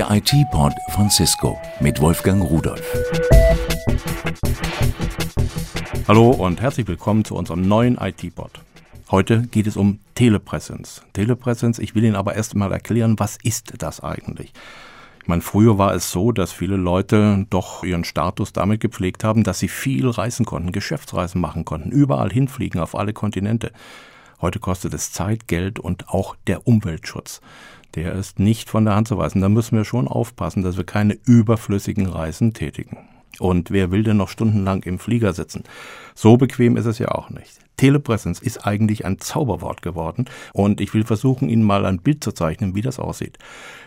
Der IT-Pod von Cisco mit Wolfgang Rudolf. Hallo und herzlich willkommen zu unserem neuen IT-Pod. Heute geht es um Telepräsenz. Telepräsenz, ich will Ihnen aber erst mal erklären, was ist das eigentlich? Ich meine, früher war es so, dass viele Leute doch ihren Status damit gepflegt haben, dass sie viel reisen konnten, Geschäftsreisen machen konnten, überall hinfliegen, auf alle Kontinente. Heute kostet es Zeit, Geld und auch der Umweltschutz. Der ist nicht von der Hand zu weisen. Da müssen wir schon aufpassen, dass wir keine überflüssigen Reisen tätigen. Und wer will denn noch stundenlang im Flieger sitzen? So bequem ist es ja auch nicht. Telepräsenz ist eigentlich ein Zauberwort geworden und ich will versuchen, Ihnen mal ein Bild zu zeichnen, wie das aussieht.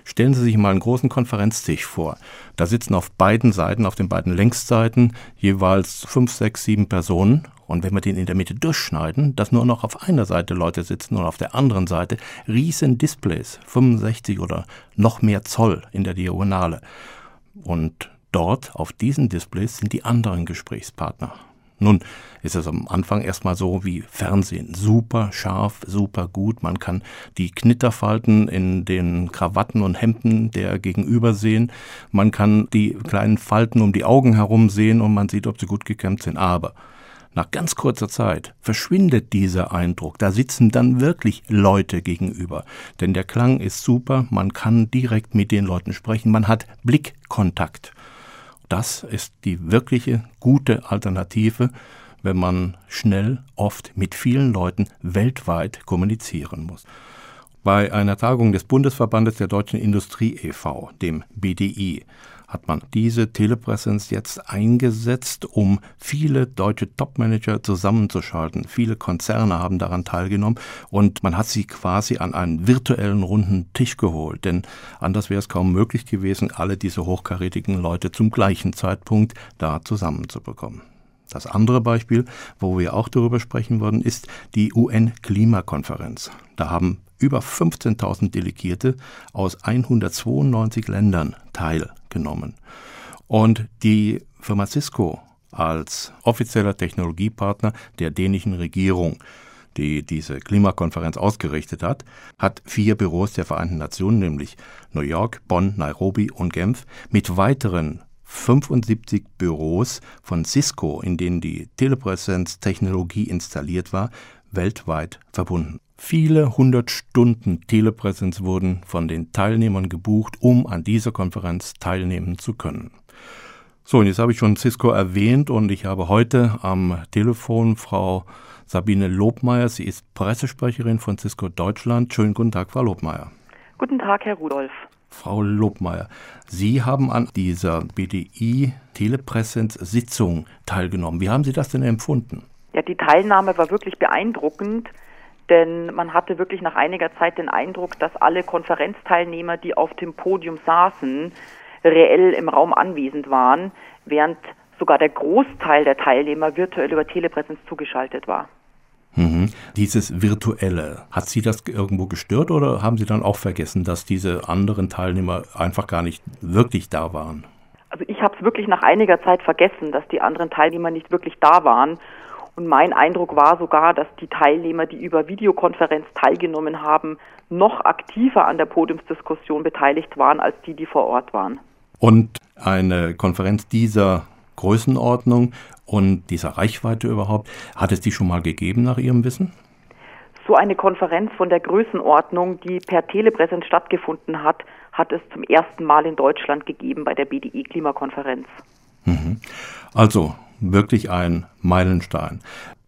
Stellen Sie sich mal einen großen Konferenztisch vor. Da sitzen auf beiden Seiten, auf den beiden Längsseiten jeweils fünf, sechs, sieben Personen und wenn wir den in der Mitte durchschneiden, dass nur noch auf einer Seite Leute sitzen und auf der anderen Seite riesen Displays, 65 oder noch mehr Zoll in der Diagonale. Und dort auf diesen Displays sind die anderen Gesprächspartner. Nun ist es am Anfang erstmal so wie Fernsehen. Super scharf, super gut. Man kann die Knitterfalten in den Krawatten und Hemden der Gegenüber sehen. Man kann die kleinen Falten um die Augen herum sehen und man sieht, ob sie gut gekämmt sind. Aber nach ganz kurzer Zeit verschwindet dieser Eindruck. Da sitzen dann wirklich Leute gegenüber. Denn der Klang ist super. Man kann direkt mit den Leuten sprechen. Man hat Blickkontakt. Das ist die wirkliche gute Alternative, wenn man schnell, oft mit vielen Leuten weltweit kommunizieren muss. Bei einer Tagung des Bundesverbandes der Deutschen Industrie e.V., dem BDI, hat man diese Telepräsenz jetzt eingesetzt, um viele deutsche Topmanager zusammenzuschalten. Viele Konzerne haben daran teilgenommen und man hat sie quasi an einen virtuellen runden Tisch geholt, denn anders wäre es kaum möglich gewesen, alle diese hochkarätigen Leute zum gleichen Zeitpunkt da zusammenzubekommen. Das andere Beispiel, wo wir auch darüber sprechen wollen, ist die UN-Klimakonferenz. Da haben über 15.000 Delegierte aus 192 Ländern teilgenommen. Und die Firma Cisco als offizieller Technologiepartner der dänischen Regierung, die diese Klimakonferenz ausgerichtet hat, hat vier Büros der Vereinten Nationen, nämlich New York, Bonn, Nairobi und Genf, mit weiteren 75 Büros von Cisco, in denen die Telepräsenz-Technologie installiert war, weltweit verbunden. Viele hundert Stunden Telepräsenz wurden von den Teilnehmern gebucht, um an dieser Konferenz teilnehmen zu können. So, und jetzt habe ich schon Cisco erwähnt und ich habe heute am Telefon Frau Sabine Lobmeier. Sie ist Pressesprecherin von Cisco Deutschland. Schönen guten Tag, Frau Lobmeier. Guten Tag, Herr Rudolf. Frau Lobmeier, Sie haben an dieser BDI-Telepräsenz-Sitzung teilgenommen. Wie haben Sie das denn empfunden? Ja, die Teilnahme war wirklich beeindruckend denn man hatte wirklich nach einiger Zeit den Eindruck, dass alle Konferenzteilnehmer, die auf dem Podium saßen, reell im Raum anwesend waren, während sogar der Großteil der Teilnehmer virtuell über Telepräsenz zugeschaltet war. Mhm. Dieses Virtuelle, hat Sie das irgendwo gestört oder haben Sie dann auch vergessen, dass diese anderen Teilnehmer einfach gar nicht wirklich da waren? Also ich habe es wirklich nach einiger Zeit vergessen, dass die anderen Teilnehmer nicht wirklich da waren und mein Eindruck war sogar, dass die Teilnehmer, die über Videokonferenz teilgenommen haben, noch aktiver an der Podiumsdiskussion beteiligt waren als die, die vor Ort waren. Und eine Konferenz dieser Größenordnung und dieser Reichweite überhaupt, hat es die schon mal gegeben nach Ihrem Wissen? So eine Konferenz von der Größenordnung, die per Telepräsenz stattgefunden hat, hat es zum ersten Mal in Deutschland gegeben bei der BDI-Klimakonferenz. Mhm. Also wirklich ein Meilenstein.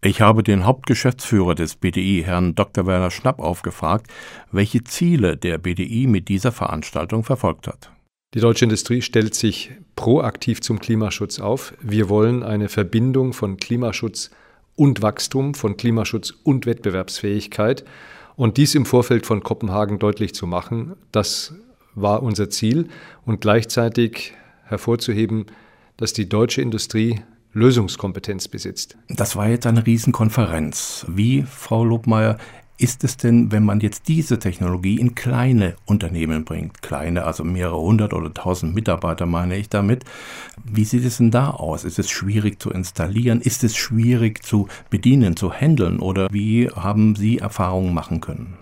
Ich habe den Hauptgeschäftsführer des BDI, Herrn Dr. Werner Schnapp, aufgefragt, welche Ziele der BDI mit dieser Veranstaltung verfolgt hat. Die deutsche Industrie stellt sich proaktiv zum Klimaschutz auf. Wir wollen eine Verbindung von Klimaschutz und Wachstum, von Klimaschutz und Wettbewerbsfähigkeit. Und dies im Vorfeld von Kopenhagen deutlich zu machen, das war unser Ziel. Und gleichzeitig hervorzuheben, dass die deutsche Industrie Lösungskompetenz besitzt. Das war jetzt eine Riesenkonferenz. Wie, Frau Lobmeier, ist es denn, wenn man jetzt diese Technologie in kleine Unternehmen bringt? Kleine, also mehrere hundert oder tausend Mitarbeiter meine ich damit. Wie sieht es denn da aus? Ist es schwierig zu installieren? Ist es schwierig zu bedienen, zu handeln? Oder wie haben Sie Erfahrungen machen können?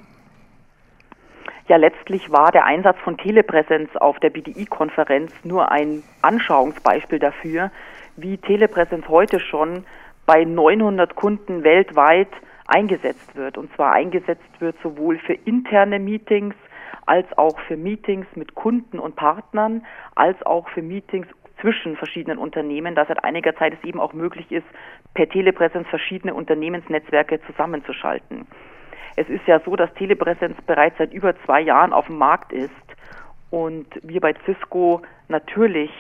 Ja, letztlich war der Einsatz von Telepräsenz auf der BDI-Konferenz nur ein Anschauungsbeispiel dafür, wie Telepräsenz heute schon bei 900 Kunden weltweit eingesetzt wird. Und zwar eingesetzt wird sowohl für interne Meetings als auch für Meetings mit Kunden und Partnern, als auch für Meetings zwischen verschiedenen Unternehmen, da seit einiger Zeit es eben auch möglich ist, per Telepräsenz verschiedene Unternehmensnetzwerke zusammenzuschalten. Es ist ja so, dass Telepräsenz bereits seit über zwei Jahren auf dem Markt ist und wir bei Cisco natürlich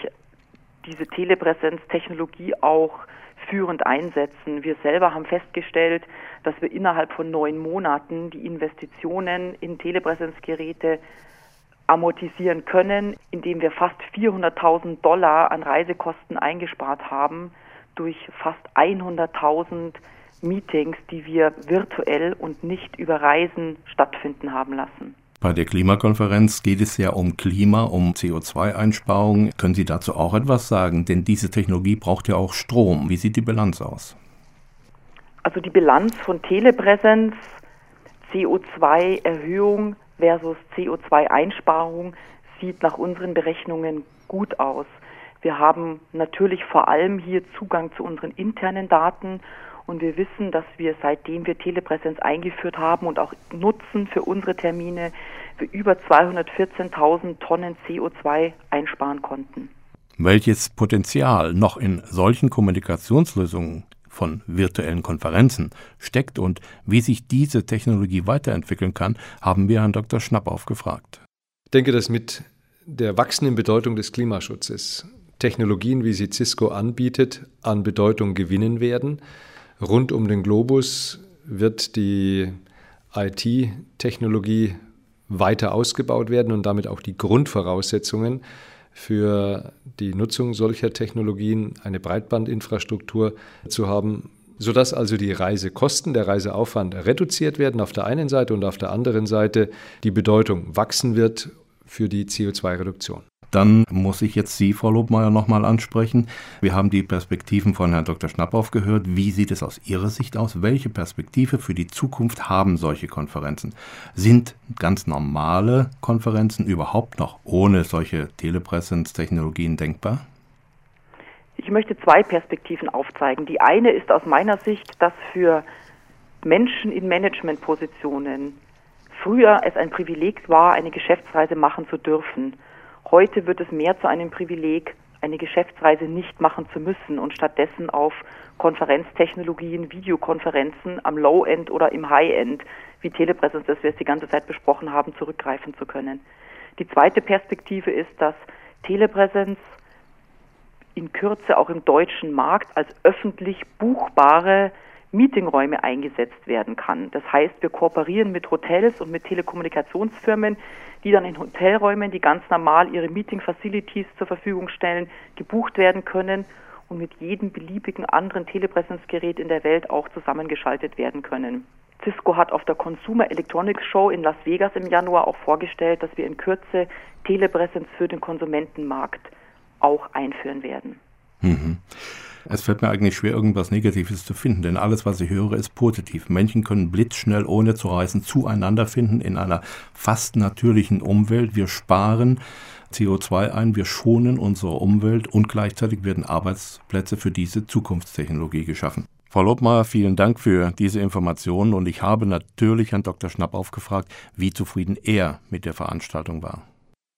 diese Telepräsenz-Technologie auch führend einsetzen. Wir selber haben festgestellt, dass wir innerhalb von neun Monaten die Investitionen in Telepräsenzgeräte amortisieren können, indem wir fast 400.000 Dollar an Reisekosten eingespart haben durch fast 100.000 Meetings, die wir virtuell und nicht über Reisen stattfinden haben lassen. Bei der Klimakonferenz geht es ja um Klima, um CO2-Einsparungen. Können Sie dazu auch etwas sagen? Denn diese Technologie braucht ja auch Strom. Wie sieht die Bilanz aus? Also die Bilanz von Telepräsenz, CO2-Erhöhung versus CO2-Einsparung sieht nach unseren Berechnungen gut aus. Wir haben natürlich vor allem hier Zugang zu unseren internen Daten und wir wissen, dass wir seitdem wir Telepräsenz eingeführt haben und auch nutzen für unsere Termine, für über 214.000 Tonnen CO2 einsparen konnten. Welches Potenzial noch in solchen Kommunikationslösungen von virtuellen Konferenzen steckt und wie sich diese Technologie weiterentwickeln kann, haben wir Herrn Dr. Schnapp aufgefragt. Ich denke, dass mit der wachsenden Bedeutung des Klimaschutzes Technologien, wie sie Cisco anbietet, an Bedeutung gewinnen werden. Rund um den Globus wird die IT-Technologie weiter ausgebaut werden und damit auch die Grundvoraussetzungen für die Nutzung solcher Technologien, eine Breitbandinfrastruktur zu haben, sodass also die Reisekosten, der Reiseaufwand reduziert werden auf der einen Seite und auf der anderen Seite die Bedeutung wachsen wird für die CO2-Reduktion. Dann muss ich jetzt Sie, Frau Lobmeier, nochmal ansprechen. Wir haben die Perspektiven von Herrn Dr. Schnapp gehört. Wie sieht es aus Ihrer Sicht aus? Welche Perspektive für die Zukunft haben solche Konferenzen? Sind ganz normale Konferenzen überhaupt noch ohne solche Telepräsenztechnologien denkbar? Ich möchte zwei Perspektiven aufzeigen. Die eine ist aus meiner Sicht, dass für Menschen in Managementpositionen früher es ein Privileg war, eine Geschäftsreise machen zu dürfen. Heute wird es mehr zu einem Privileg, eine Geschäftsreise nicht machen zu müssen und stattdessen auf Konferenztechnologien, Videokonferenzen am Low-End oder im High-End, wie Telepräsenz, das wir jetzt die ganze Zeit besprochen haben, zurückgreifen zu können. Die zweite Perspektive ist, dass Telepräsenz in Kürze auch im deutschen Markt als öffentlich buchbare Meetingräume eingesetzt werden kann. Das heißt, wir kooperieren mit Hotels und mit Telekommunikationsfirmen, die dann in Hotelräumen, die ganz normal ihre Meeting-Facilities zur Verfügung stellen, gebucht werden können und mit jedem beliebigen anderen Telepräsenzgerät in der Welt auch zusammengeschaltet werden können. Cisco hat auf der Consumer Electronics Show in Las Vegas im Januar auch vorgestellt, dass wir in Kürze Telepräsenz für den Konsumentenmarkt auch einführen werden. Mhm. Es fällt mir eigentlich schwer, irgendwas Negatives zu finden, denn alles, was ich höre, ist positiv. Menschen können blitzschnell, ohne zu reisen, zueinander finden in einer fast natürlichen Umwelt. Wir sparen CO2 ein, wir schonen unsere Umwelt und gleichzeitig werden Arbeitsplätze für diese Zukunftstechnologie geschaffen. Frau Lobmeier, vielen Dank für diese Informationen und ich habe natürlich Herrn Dr. Schnapp aufgefragt, wie zufrieden er mit der Veranstaltung war.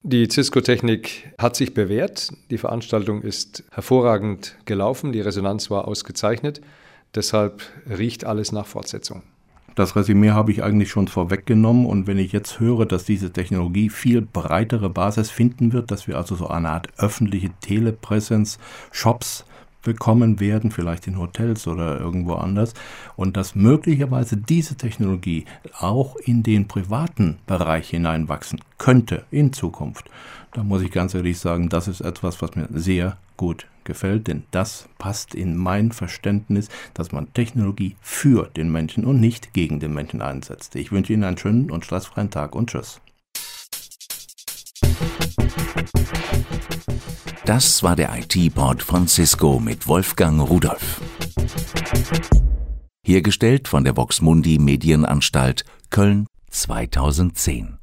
Die Cisco-Technik hat sich bewährt. Die Veranstaltung ist hervorragend gelaufen. Die Resonanz war ausgezeichnet. Deshalb riecht alles nach Fortsetzung. Das Resümee habe ich eigentlich schon vorweggenommen und wenn ich jetzt höre, dass diese Technologie viel breitere Basis finden wird, dass wir also so eine Art öffentliche Telepräsenz, Shops bekommen werden, vielleicht in Hotels oder irgendwo anders, und dass möglicherweise diese Technologie auch in den privaten Bereich hineinwachsen könnte in Zukunft. Da muss ich ganz ehrlich sagen, das ist etwas, was mir sehr gut gefällt, denn das passt in mein Verständnis, dass man Technologie für den Menschen und nicht gegen den Menschen einsetzt. Ich wünsche Ihnen einen schönen und stressfreien Tag und tschüss. Das war der IT-Port von Cisco mit Wolfgang Rudolf. Hergestellt von der Voxmundi Medienanstalt Köln 2010.